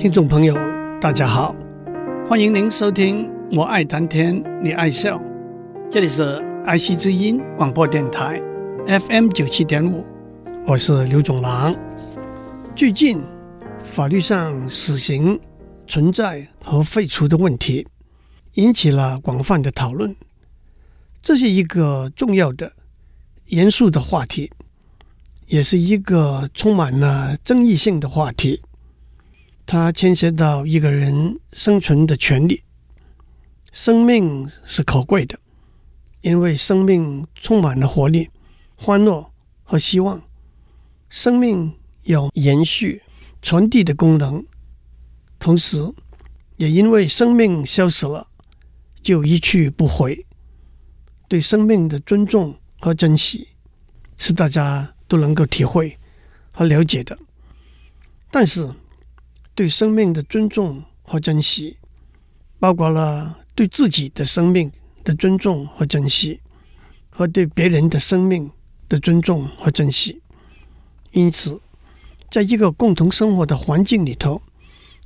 听众朋友，大家好，欢迎您收听《我爱谈天，你爱笑》，这里是爱惜之音广播电台 FM 九七点五，我是刘总郎。最近，法律上死刑存在和废除的问题引起了广泛的讨论，这是一个重要的、严肃的话题，也是一个充满了争议性的话题。它牵涉到一个人生存的权利。生命是可贵的，因为生命充满了活力、欢乐和希望。生命有延续、传递的功能，同时也因为生命消失了，就一去不回。对生命的尊重和珍惜，是大家都能够体会和了解的。但是，对生命的尊重和珍惜，包括了对自己的生命的尊重和珍惜，和对别人的生命的尊重和珍惜。因此，在一个共同生活的环境里头，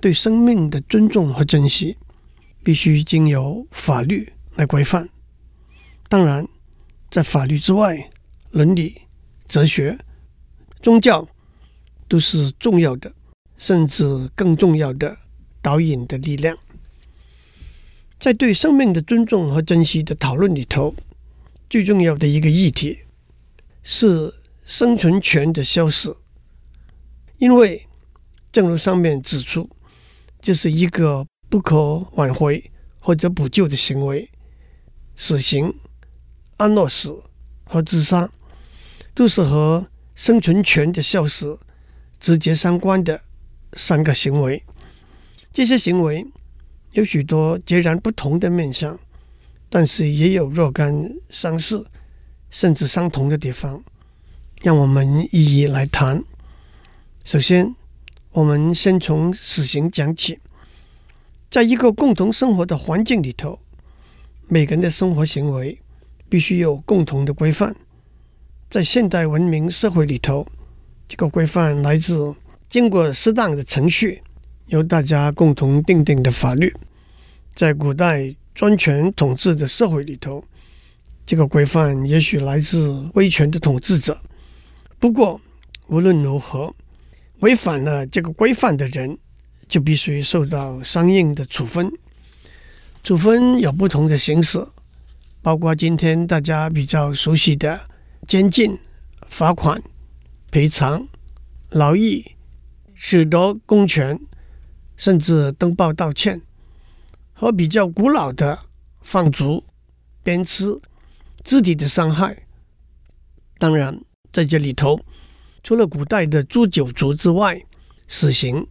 对生命的尊重和珍惜，必须经由法律来规范。当然，在法律之外，伦理、哲学、宗教都是重要的。甚至更重要的导引的力量，在对生命的尊重和珍惜的讨论里头，最重要的一个议题是生存权的消失。因为，正如上面指出，这是一个不可挽回或者补救的行为。死刑、安乐死和自杀都是和生存权的消失直接相关的。三个行为，这些行为有许多截然不同的面向，但是也有若干相似甚至相同的地方。让我们一一来谈。首先，我们先从死刑讲起。在一个共同生活的环境里头，每个人的生活行为必须有共同的规范。在现代文明社会里头，这个规范来自。经过适当的程序，由大家共同订定的法律，在古代专权统治的社会里头，这个规范也许来自威权的统治者。不过，无论如何，违反了这个规范的人，就必须受到相应的处分。处分有不同的形式，包括今天大家比较熟悉的监禁、罚款、赔偿、劳役。褫夺公权，甚至登报道歉，和比较古老的放逐、鞭笞、肢体的伤害。当然，在这里头，除了古代的诛九族之外，死刑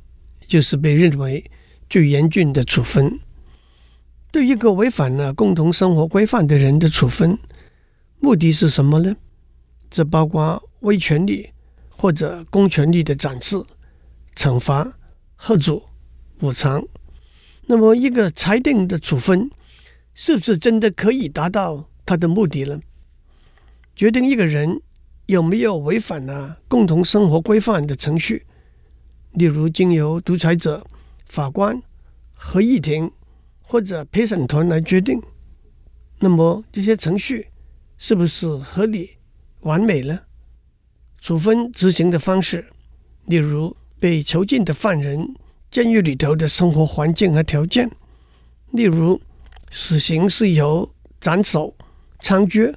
就是被认为最严峻的处分。对一个违反了共同生活规范的人的处分，目的是什么呢？这包括威权力或者公权力的展示。惩罚、吓阻、补偿，那么一个裁定的处分，是不是真的可以达到他的目的呢？决定一个人有没有违反了共同生活规范的程序，例如经由独裁者、法官、合议庭或者陪审团来决定，那么这些程序是不是合理、完美呢？处分执行的方式，例如。被囚禁的犯人监狱里头的生活环境和条件，例如死刑是由斩首、枪决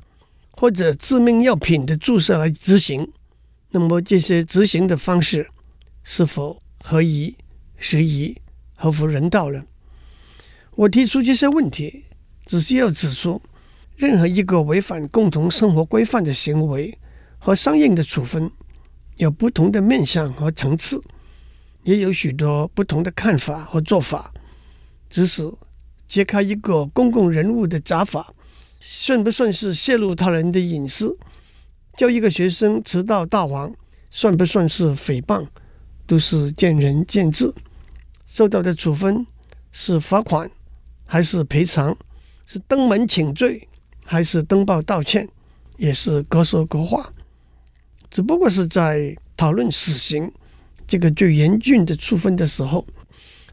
或者致命药品的注射来执行，那么这些执行的方式是否合宜、适宜、合乎人道呢？我提出这些问题，只是要指出，任何一个违反共同生活规范的行为和相应的处分。有不同的面向和层次，也有许多不同的看法和做法。只是揭开一个公共人物的假法，算不算是泄露他人的隐私？叫一个学生迟到大王，算不算是诽谤？都是见仁见智。受到的处分是罚款还是赔偿？是登门请罪还是登报道歉？也是各说各话。只不过是在讨论死刑这个最严峻的处分的时候，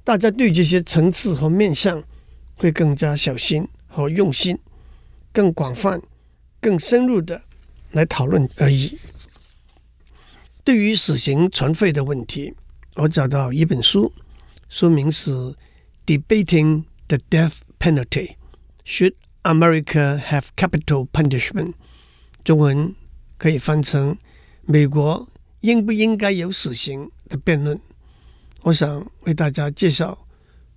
大家对这些层次和面向会更加小心和用心，更广泛、更深入的来讨论而已。对于死刑存废的问题，我找到一本书，书名是《Debating the Death Penalty: Should America Have Capital Punishment》，中文可以翻成“美国应不应该有死刑”的辩论。我想为大家介绍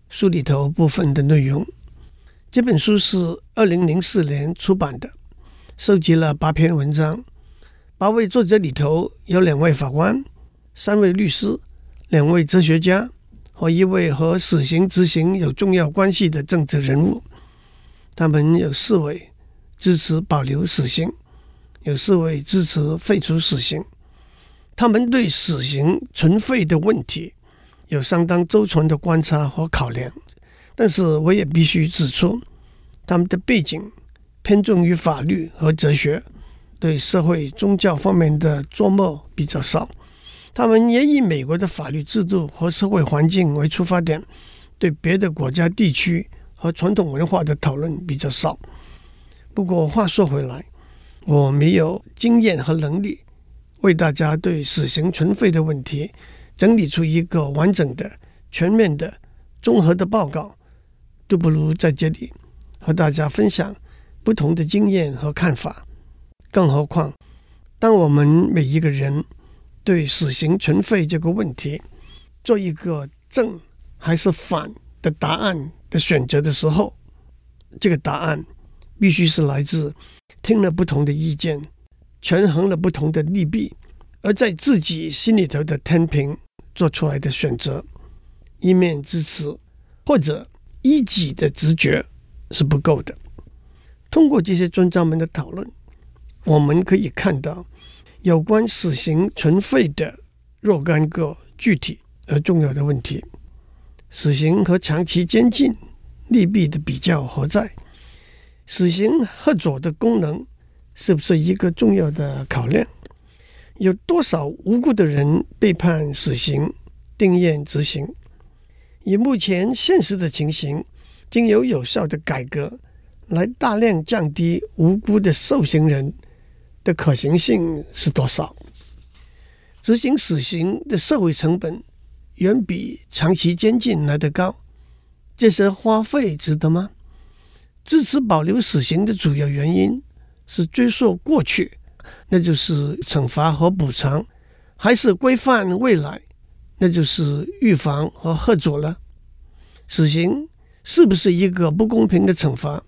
书里头部分的内容。这本书是二零零四年出版的，收集了八篇文章。八位作者里头有两位法官、三位律师、两位哲学家和一位和死刑执行有重要关系的政治人物。他们有四位支持保留死刑，有四位支持废除死刑。他们对死刑存废的问题，有相当周全的观察和考量，但是我也必须指出，他们的背景偏重于法律和哲学，对社会宗教方面的琢磨比较少。他们也以美国的法律制度和社会环境为出发点，对别的国家、地区和传统文化的讨论比较少。不过话说回来，我没有经验和能力为大家对死刑存废的问题。整理出一个完整的、全面的、综合的报告，都不如在这里和大家分享不同的经验和看法。更何况，当我们每一个人对死刑存废这个问题做一个正还是反的答案的选择的时候，这个答案必须是来自听了不同的意见、权衡了不同的利弊，而在自己心里头的天平。做出来的选择，一面之词或者一己的直觉是不够的。通过这些专家们的讨论，我们可以看到有关死刑存废的若干个具体而重要的问题：死刑和长期监禁利弊的比较何在？死刑吓阻的功能是不是一个重要的考量？有多少无辜的人被判死刑、定谳执行？以目前现实的情形，经由有效的改革来大量降低无辜的受刑人的可行性是多少？执行死刑的社会成本远比长期监禁来得高，这些花费值得吗？支持保留死刑的主要原因是追溯过去。那就是惩罚和补偿，还是规范未来？那就是预防和吓阻了。死刑是不是一个不公平的惩罚？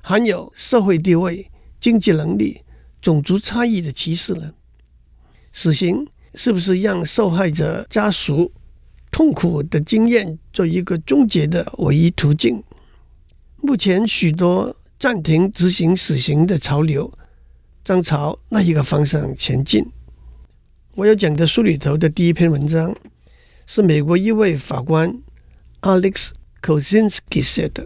含有社会地位、经济能力、种族差异的歧视呢？死刑是不是让受害者家属痛苦的经验做一个终结的唯一途径？目前许多暂停执行死刑的潮流。正朝那一个方向前进。我要讲的书里头的第一篇文章，是美国一位法官 Alex Kozinski 写的。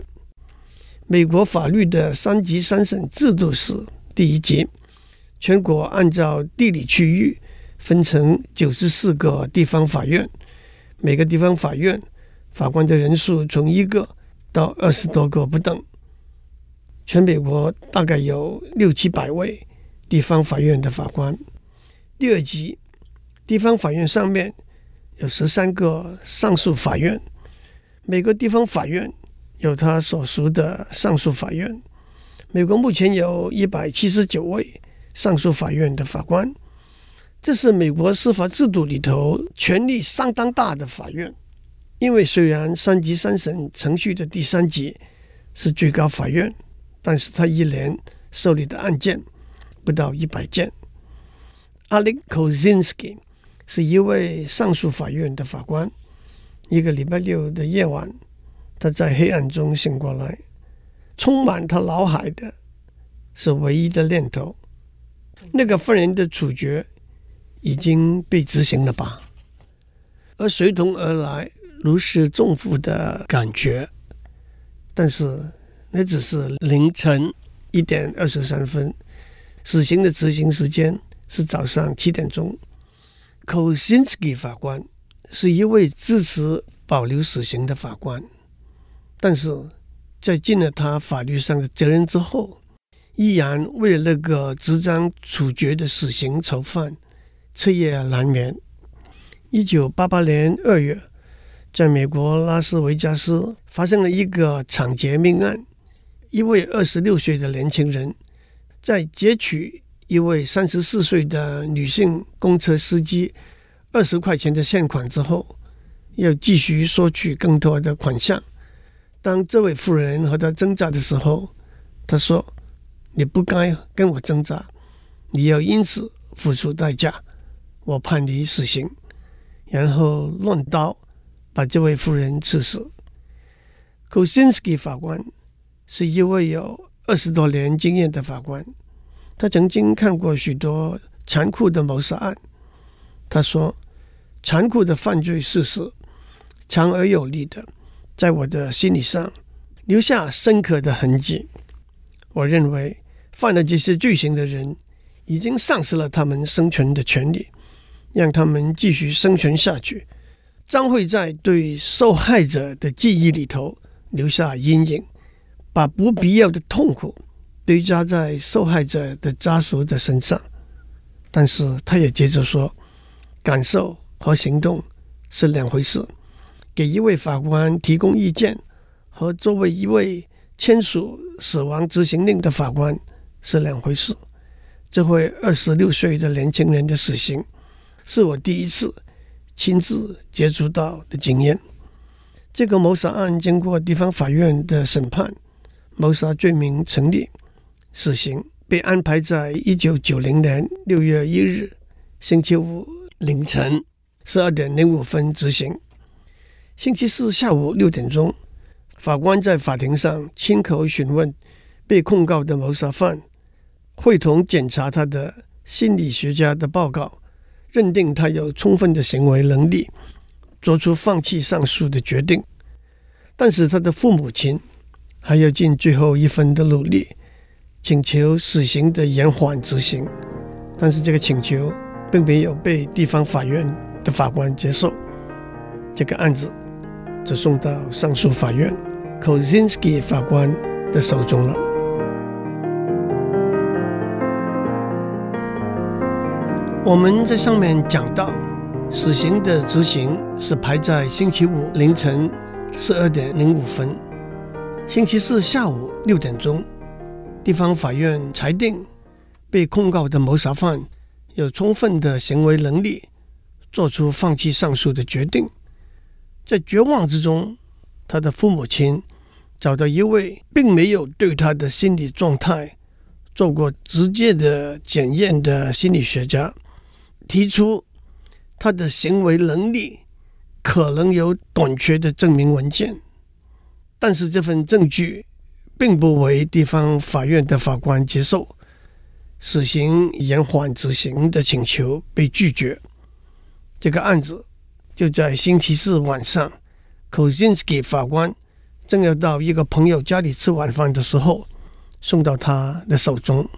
美国法律的三级三审制度是：第一级，全国按照地理区域分成九十四个地方法院，每个地方法院法官的人数从一个到二十多个不等。全美国大概有六七百位。地方法院的法官，第二级地方法院上面有十三个上诉法院，每个地方法院有他所属的上诉法院。美国目前有一百七十九位上诉法院的法官，这是美国司法制度里头权力相当大的法院。因为虽然三级三审程序的第三级是最高法院，但是他一年受理的案件。不到一百件。Alex Kozinski 是一位上诉法院的法官。一个礼拜六的夜晚，他在黑暗中醒过来，充满他脑海的是唯一的念头：那个犯人的处决已经被执行了吧？而随同而来如释重负的感觉。但是那只是凌晨一点二十三分。死刑的执行时间是早上七点钟。Kosinski 法官是一位支持保留死刑的法官，但是在尽了他法律上的责任之后，依然为那个执掌处决的死刑囚犯彻夜难眠。一九八八年二月，在美国拉斯维加斯发生了一个抢劫命案，一位二十六岁的年轻人在劫取一位三十四岁的女性公车司机二十块钱的现款之后，要继续索取更多的款项。当这位妇人和他挣扎的时候，他说：“你不该跟我挣扎，你要因此付出代价。我判你死刑。”然后乱刀把这位妇人刺死。Kosinski 法官是一位有二十多年经验的法官，他曾经看过许多残酷的谋杀案。他说：“残酷的犯罪事实。”强而有力的，在我的心理上留下深刻的痕迹。我认为犯了这些罪行的人已经丧失了他们生存的权利，让他们继续生存下去，将会在对受害者的记忆里头留下阴影，把不必要的痛苦堆加在受害者的家属的身上。但是，他也接着说，感受和行动是两回事。给一位法官提供意见，和作为一位签署死亡执行令的法官是两回事。这位二十六岁的年轻人的死刑，是我第一次亲自接触到的经验。这个谋杀案经过地方法院的审判，谋杀罪名成立，死刑被安排在一九九零年六月一日星期五凌晨十二点零五分执行。星期四下午六点钟，法官在法庭上亲口询问被控告的谋杀犯，会同检查他的心理学家的报告，认定他有充分的行为能力，做出放弃上诉的决定。但是他的父母亲还要尽最后一分的努力，请求死刑的延缓执行。但是这个请求并没有被地方法院的法官接受。这个案子。就送到上诉法院 Kozinski 法官的手中了。我们在上面讲到，死刑的执行是排在星期五凌晨十二点零五分，星期四下午六点钟，地方法院裁定被控告的谋杀犯有充分的行为能力，做出放弃上诉的决定。在绝望之中，他的父母亲找到一位并没有对他的心理状态做过直接的检验的心理学家，提出他的行为能力可能有短缺的证明文件，但是这份证据并不为地方法院的法官接受，死刑延缓执行的请求被拒绝。这个案子。就在星期四晚上，Kozinski 法官正要到一个朋友家里吃晚饭的时候，送到他的手中。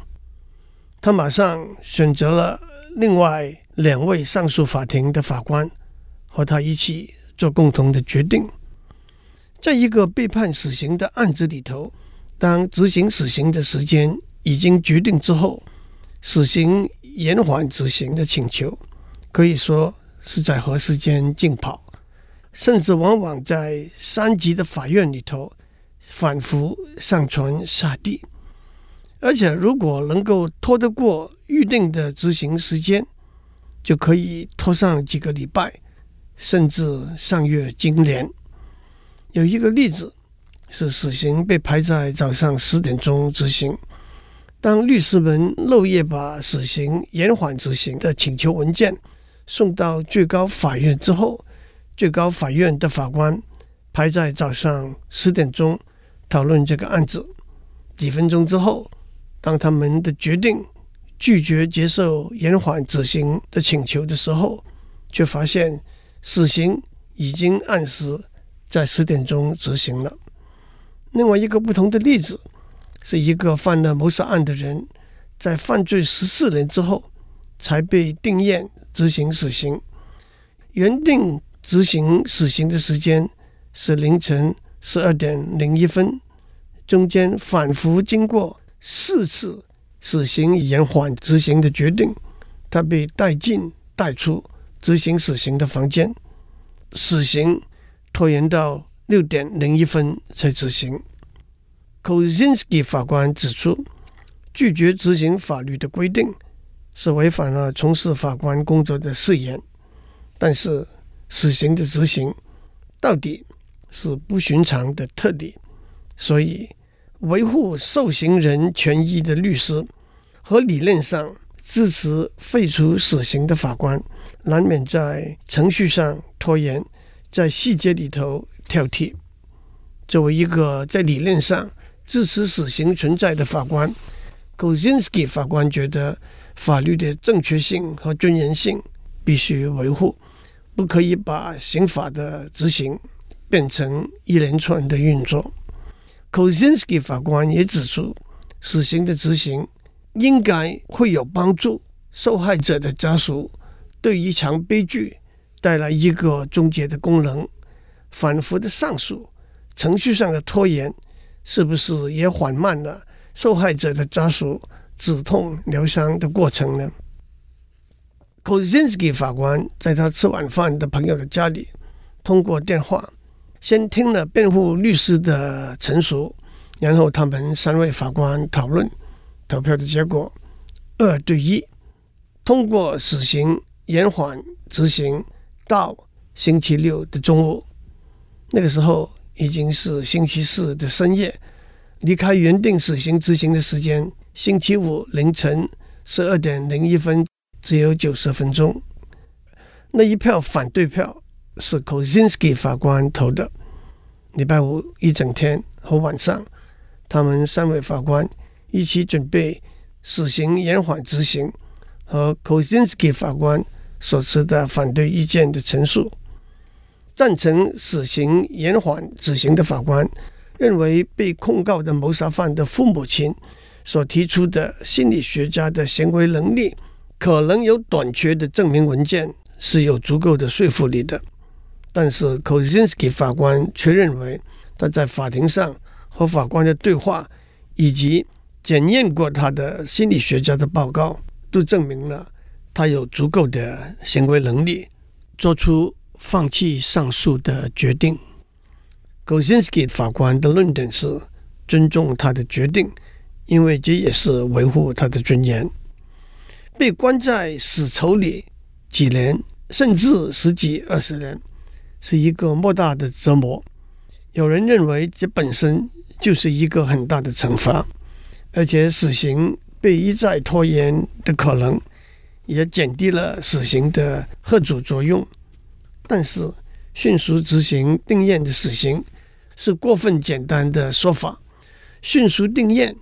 他马上选择了另外两位上诉法庭的法官，和他一起做共同的决定。在一个被判死刑的案子里头，当执行死刑的时间已经决定之后，死刑延缓执行的请求可以说。是在和时间竞跑，甚至往往在三级的法院里头反复上传下地，而且如果能够拖得过预定的执行时间，就可以拖上几个礼拜，甚至上月经年。有一个例子是死刑被排在早上十点钟执行，当律师们漏夜把死刑延缓执行的请求文件。送到最高法院之后，最高法院的法官排在早上十点钟讨论这个案子。几分钟之后，当他们的决定拒绝接受延缓执行的请求的时候，却发现死刑已经按时在十点钟执行了。另外一个不同的例子，是一个犯了谋杀案的人，在犯罪十四年之后才被定验。执行死刑，原定执行死刑的时间是凌晨十二点零一分，中间反复经过四次死刑延缓执行的决定，他被带进带出执行死刑的房间，死刑拖延到六点零一分才执行。Kozinski 法官指出，拒绝执行法律的规定是违反了从事法官工作的誓言，但是死刑的执行到底是不寻常的特点，所以维护受刑人权益的律师和理论上支持废除死刑的法官，难免在程序上拖延，在细节里头挑剔。作为一个在理论上支持死刑存在的法官，Kozinski 法官觉得法律的正确性和尊严性必须维护，不可以把刑法的执行变成一连串的运作。Kozinski 法官也指出，死刑的执行应该会有帮助受害者的家属，对一场悲剧带来一个终结的功能。反复的上诉，程序上的拖延。是不是也缓慢了受害者的家属止痛疗伤的过程呢？Kozinski 法官在他吃晚饭的朋友的家里，通过电话先听了辩护律师的陈述，然后他们三位法官讨论投票的结果，二对一通过死刑延缓执行到星期六的中午。那个时候。已经是星期四的深夜，离开原定死刑执行的时间，星期五凌晨十二点零一分，只有九十分钟。那一票反对票是 Kozinski 法官投的。礼拜五一整天和晚上，他们三位法官一起准备死刑延缓执行和 Kozinski 法官所持的反对意见的陈述。赞成死刑延缓执行的法官认为，被控告的谋杀犯的父母亲所提出的心理学家的行为能力可能有短缺的证明文件是有足够的说服力的。但是，Kozinski 法官却认为，他在法庭上和法官的对话以及检验过他的心理学家的报告，都证明了他有足够的行为能力做出。放弃上诉的决定。Kozinski 法官的论点是尊重他的决定，因为这也是维护他的尊严。被关在死囚里几年，甚至十几二十年，是一个莫大的折磨。有人认为这本身就是一个很大的惩罚，而且死刑被一再拖延的可能，也减低了死刑的吓阻作用。但是，迅速执行定谳的死刑是过分简单的说法。迅速定谳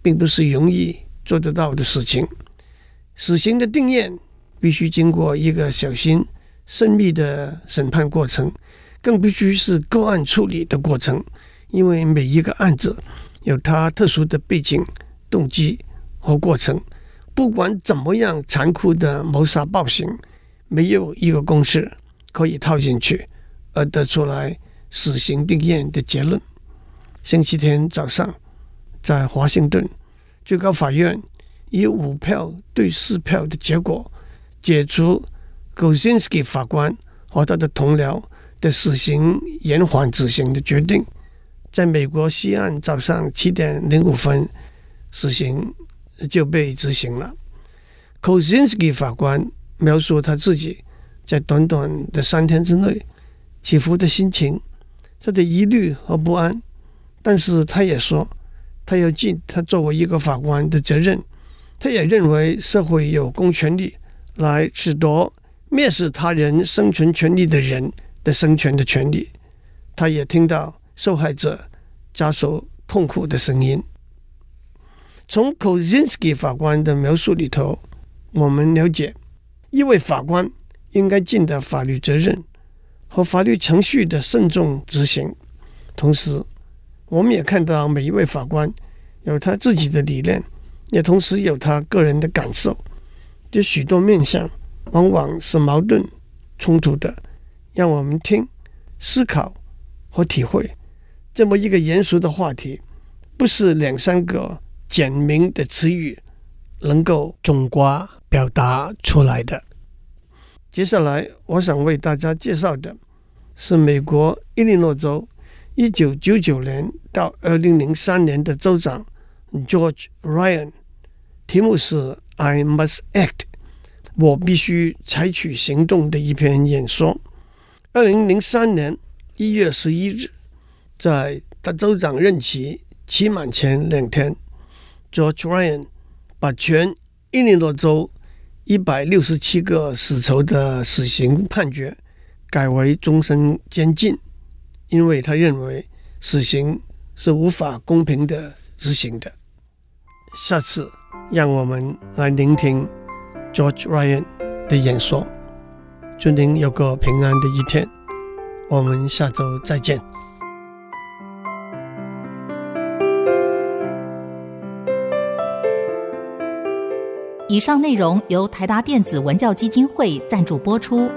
并不是容易做得到的事情。死刑的定谳必须经过一个小心、慎密的审判过程，更必须是个案处理的过程，因为每一个案子有它特殊的背景、动机和过程。不管怎么样残酷的谋杀暴行，没有一个公式。可以套进去，而得出来死刑定谳的结论。星期天早上，在华盛顿最高法院以五票对四票的结果，解除 Kozinski 法官和他的同僚的死刑延缓执行的决定。在美国西岸早上七点零五分，死刑就被执行了。Kozinski 法官描述他自己。在短短的三天之内，起伏的心情，他的疑虑和不安，但是他也说，他要尽他作为一个法官的责任。他也认为社会有公权力来褫夺蔑视他人生存权利的人的生存的权利。他也听到受害者家属痛苦的声音。从 Kozinski 法官的描述里头，我们了解一位法官。应该尽的法律责任和法律程序的慎重执行，同时，我们也看到每一位法官有他自己的理念，也同时有他个人的感受。这许多面向往往是矛盾冲突的，让我们听、思考和体会这么一个严肃的话题，不是两三个简明的词语能够总括表达出来的。接下来，我想为大家介绍的是美国伊利诺州一九九九年到二零零三年的州长 George Ryan，题目是 “I must act”，我必须采取行动的一篇演说。二零零三年一月十一日，在他州长任期期满前两天，George Ryan 把全伊利诺州一百六十七个死囚的死刑判决改为终身监禁，因为他认为死刑是无法公平的执行的。下次让我们来聆听 George Ryan 的演说。祝您有个平安的一天，我们下周再见。以上内容由台达电子文教基金会赞助播出。